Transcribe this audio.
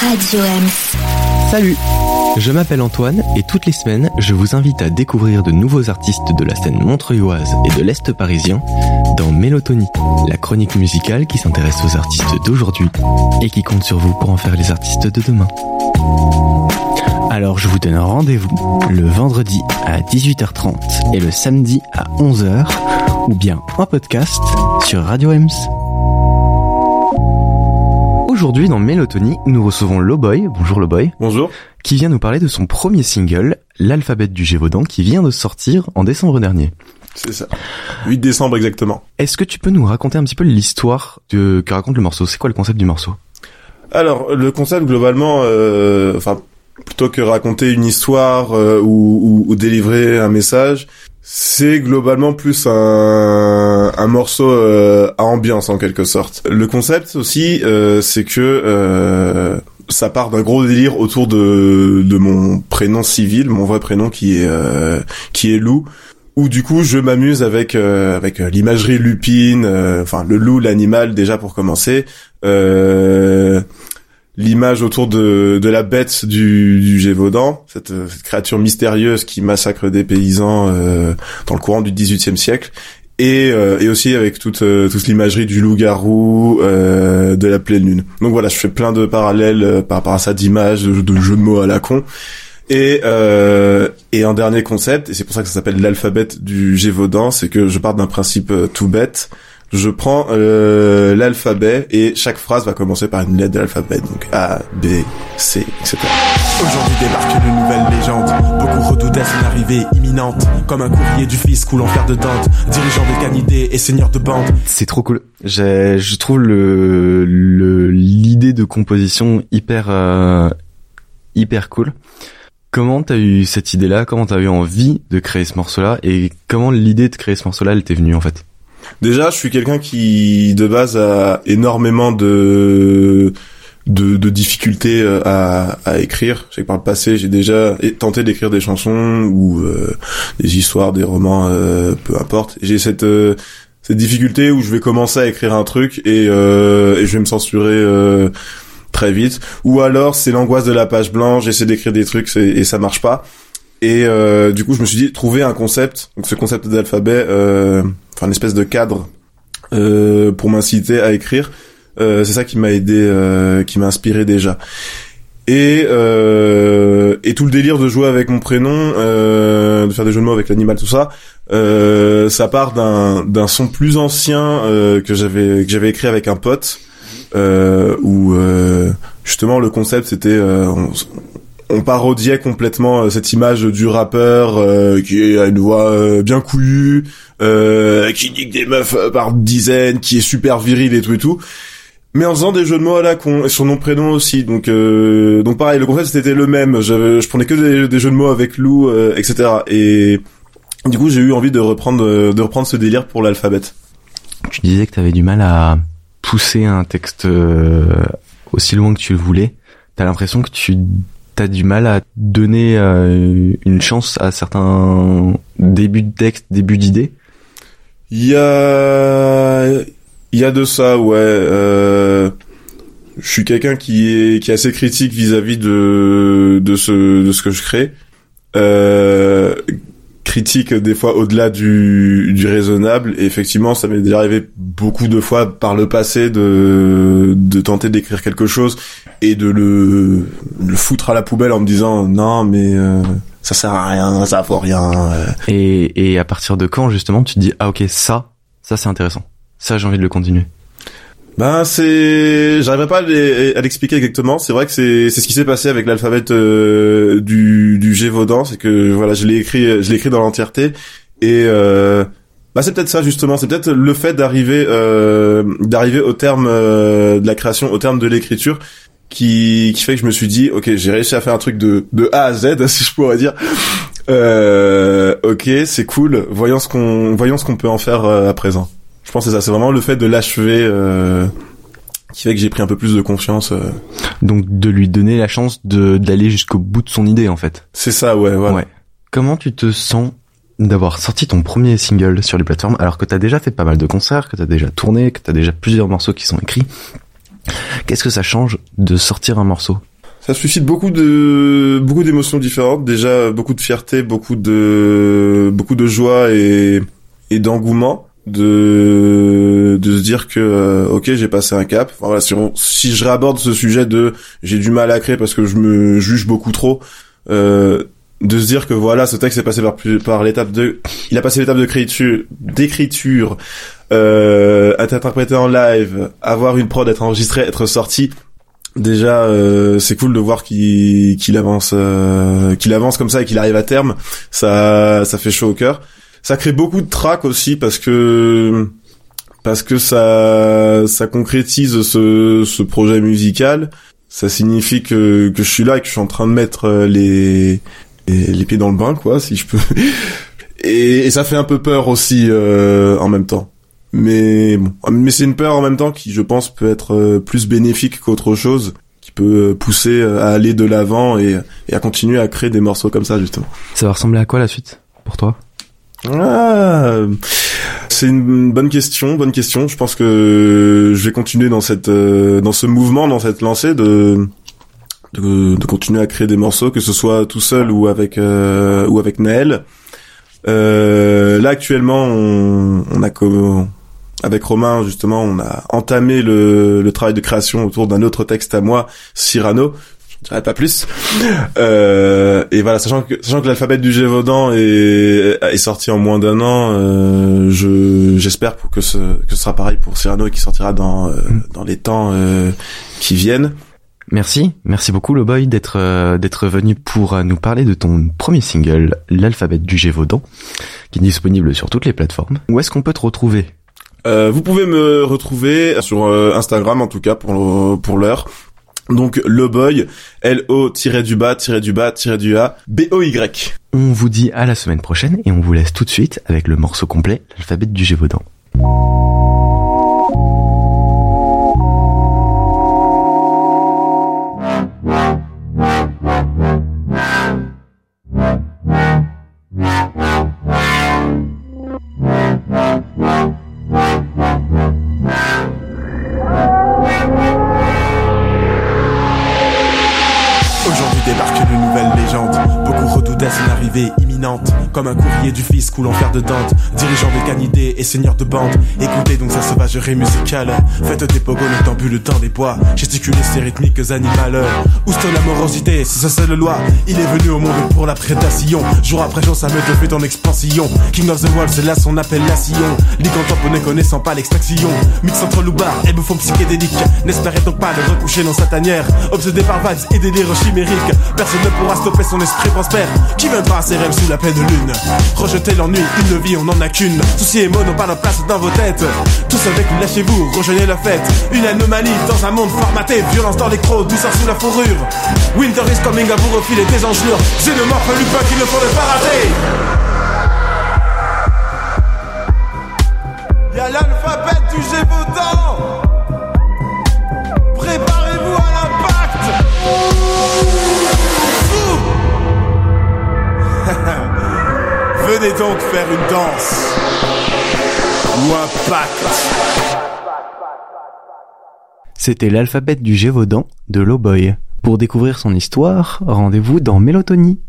Radio M. Salut Je m'appelle Antoine et toutes les semaines, je vous invite à découvrir de nouveaux artistes de la scène montreuilloise et de l'Est parisien dans Mélotonie, la chronique musicale qui s'intéresse aux artistes d'aujourd'hui et qui compte sur vous pour en faire les artistes de demain. Alors je vous donne rendez-vous le vendredi à 18h30 et le samedi à 11h ou bien en podcast sur Radio Ems. Aujourd'hui dans Mélotonie, nous recevons Loboy, bonjour Loboy, Bonjour. qui vient nous parler de son premier single, L'alphabet du Gévaudan, qui vient de sortir en décembre dernier. C'est ça. 8 décembre exactement. Est-ce que tu peux nous raconter un petit peu l'histoire de... que raconte le morceau? C'est quoi le concept du morceau? Alors, le concept globalement, euh, enfin, plutôt que raconter une histoire euh, ou, ou- ou délivrer un message, c'est globalement plus un, un morceau euh, à ambiance en quelque sorte. Le concept aussi, euh, c'est que euh, ça part d'un gros délire autour de, de mon prénom civil, mon vrai prénom qui est euh, qui est Lou. Où du coup je m'amuse avec euh, avec l'imagerie lupine, enfin le loup, l'animal déjà pour commencer, euh, l'image autour de, de la bête du, du Gévaudan, cette, euh, cette créature mystérieuse qui massacre des paysans euh, dans le courant du XVIIIe siècle, et, euh, et aussi avec toute, euh, toute l'imagerie du loup-garou, euh, de la pleine lune. Donc voilà, je fais plein de parallèles par rapport à ça, d'images, de, de jeux de mots à la con. Et, et un dernier concept, et c'est pour ça que ça s'appelle l'alphabet du Gévaudan, c'est que je pars d'un principe tout bête. Je prends euh, l'alphabet et chaque phrase va commencer par une lettre de l'alphabet, donc A, B, C, etc. Aujourd'hui débarque une nouvelle légende. Beaucoup redoutaient son arrivée imminente. Comme un courrier du fils coulant fer de Dante. Dirigeant de canidés et seigneur de bande. C'est trop cool. J'ai- Je trouve le le- l'idée de composition hyper euh, hyper cool. Comment t'as eu cette idée-là? Comment t'as eu envie de créer ce morceau-là? Et comment l'idée de créer ce morceau-là, elle t'est venue en fait? Déjà, je suis quelqu'un qui, de base, a énormément de de, de difficultés euh, à, à écrire. Je sais que par le passé, j'ai déjà tenté d'écrire des chansons ou euh, des histoires, des romans, euh, peu importe. J'ai cette euh, cette difficulté où je vais commencer à écrire un truc et, euh, et je vais me censurer euh, très vite. Ou alors c'est l'angoisse de la page blanche, j'essaie d'écrire des trucs et ça marche pas. Et du coup, je me suis dit trouver un concept, donc ce concept d'alphabet, enfin une espèce de cadre euh, pour m'inciter à écrire. Euh, c'est ça qui m'a aidé, euh, qui m'a inspiré déjà. Et euh, et tout le délire de jouer avec mon prénom, euh, de faire des jeux de mots avec l'animal, tout ça, euh, ça part d'un d'un son plus ancien que j'avais que j'avais écrit avec un pote, où justement le concept c'était on parodiait complètement euh, cette image du rappeur euh, qui a une voix euh, bien couillue, euh, qui nique des meufs euh, par dizaines, qui est super viril et tout et tout. Mais en faisant des jeux de mots à la con, son nom prénom aussi, donc euh, donc pareil, le concept c'était le même. Je, prenais que des, jeux de mots avec Lou, etc. Et du coup j'ai eu envie de reprendre de reprendre ce délire pour l'alphabet. Tu disais que t'avais du mal à pousser un texte aussi loin que tu le voulais. T'as l'impression que tu t'as du mal à donner euh, une chance à certains débuts de texte, débuts d'idées? Il y a y a de ça, ouais. Euh, je suis quelqu'un qui est qui est assez critique vis-à-vis de de ce de ce que je crée. Euh, critique des fois au-delà du raisonnable. Et effectivement, ça m'est déjà arrivé beaucoup de fois par le passé de tenter d'écrire quelque chose et de le le foutre à la poubelle en me disant non mais euh, ça sert à rien, ça vaut rien. euh. Et, et à partir de quand justement tu te dis ah ok ça ça c'est intéressant ça j'ai envie de le continuer Ben c'est, j'arriverai pas à l'e- à l'expliquer exactement. C'est vrai que c'est c'est ce qui s'est passé avec l'alphabet euh, du du Gévaudan, c'est que voilà, je l'ai écrit, je l'ai écrit dans l'entièreté. Et euh, bah c'est peut-être ça justement, c'est peut-être le fait d'arriver euh, d'arriver au terme euh, de la création, au terme de l'écriture qui qui fait que je me suis dit ok j'ai réussi à faire un truc de de A à Z si je pourrais dire. Euh, ok c'est cool. Voyons ce qu'on voyons ce qu'on peut en faire euh, à présent je pense que c'est ça c'est vraiment le fait de l'achever euh, qui fait que j'ai pris un peu plus de confiance euh. donc de lui donner la chance de d'aller jusqu'au bout de son idée en fait. C'est ça ouais voilà. Ouais. Comment tu te sens d'avoir sorti ton premier single sur les plateformes alors que t'as déjà fait pas mal de concerts que t'as déjà tourné que t'as déjà plusieurs morceaux qui sont écrits? Qu'est-ce que ça change de sortir un morceau? Ça suscite beaucoup de beaucoup d'émotions différentes. Déjà beaucoup de fierté, beaucoup de beaucoup de joie et et d'engouement de de se dire que euh, ok j'ai passé un cap. Enfin, voilà, si, si je réaborde ce sujet de j'ai du mal à créer parce que je me juge beaucoup trop. Euh, de se dire que voilà ce texte est passé par par l'étape de il a passé l'étape de d'écriture d'écriture euh, être interprété en live avoir une prod être enregistré être sorti déjà euh, c'est cool de voir qu'il qu'il avance euh, qu'il avance comme ça et qu'il arrive à terme ça ça fait chaud au cœur ça crée beaucoup de trac aussi parce que parce que ça ça concrétise ce ce projet musical. Ça signifie que que je suis là et que je suis en train de mettre euh, les les, pieds dans le bain quoi si je peux. Et, et ça fait un peu peur aussi euh, en même temps. Mais bon. Mais c'est une peur en même temps qui je pense peut être euh, plus bénéfique qu'autre chose qui peut pousser à aller de l'avant et, et à continuer à créer des morceaux comme ça justement. Ça va ressembler à quoi la suite? Pour toi? Ah, c'est une bonne question, bonne question. Je pense que je vais continuer dans cette, euh, dans ce mouvement, dans cette lancée de, de, continuer à créer des morceaux, que ce soit tout seul ou avec euh, ou avec Naël. Euh, là actuellement, on, a avec Romain justement, on a entamé le, travail de création autour d'un autre texte à moi, Cyrano, dirais pas plus. Euh, et voilà, sachant que sachant que l'alphabet du Gévaudan est, est sorti en moins d'un an, euh, je j'espère pour que ce que ce sera pareil pour Cyrano et qui sortira dans euh, mm. dans les temps euh, qui viennent. Merci, merci beaucoup le boy d'être euh, d'être venu pour nous parler de ton premier single, l'alphabet du Gévaudan, qui est disponible sur toutes les plateformes. Où est-ce qu'on peut te retrouver? Euh, vous pouvez me retrouver sur Instagram en tout cas pour pour l'heure donc le boy, L-O-du-bas, du-bas, du-A, B-O-Y. On vous dit à la semaine prochaine et on vous laisse tout de suite avec le morceau complet, l'alphabet du Gévaudan. arrivée comme un courrier du fils coulant fer de Dante, dirigeant des canidés et seigneur de bande. Écoutez donc sa sauvagerie musicale, faites des pogones le temps des bois, gesticulez ces rythmiques animales. Ouste l'amorosité, c'est sa seule loi. Il est venu au monde pour la prédation. Jour après jour, ça me fait en expansion. King of the World, c'est là son appellation. Lycanthrope ne connaissant pas l'extraction. Mix entre loubar et bouffon psychédélique. N'espérez donc pas le recoucher dans sa tanière. Obsédé par vibes et délires chimériques. Personne ne pourra stopper son esprit prospère. Qui viendra à ses rêves sous la pleine lune. Rejetez l'ennui, une vie on en a qu'une. Soucis et mots n'ont pas leur place dans vos têtes. Tous avec nous, lâchez-vous, rejoignez la fête. Une anomalie dans un monde formaté. Violence dans les crocs, douceur sous la fourrure. Winter is coming à vous refiler des engelures. Xénomorphe, Lupin qu'il ne faudrait pas rater. Y'a l'alphabet du Gévaudan Venez donc faire une danse ou un pacte. C'était l'alphabet du Gévaudan de Lowboy. Pour découvrir son histoire, rendez-vous dans Mélotonie.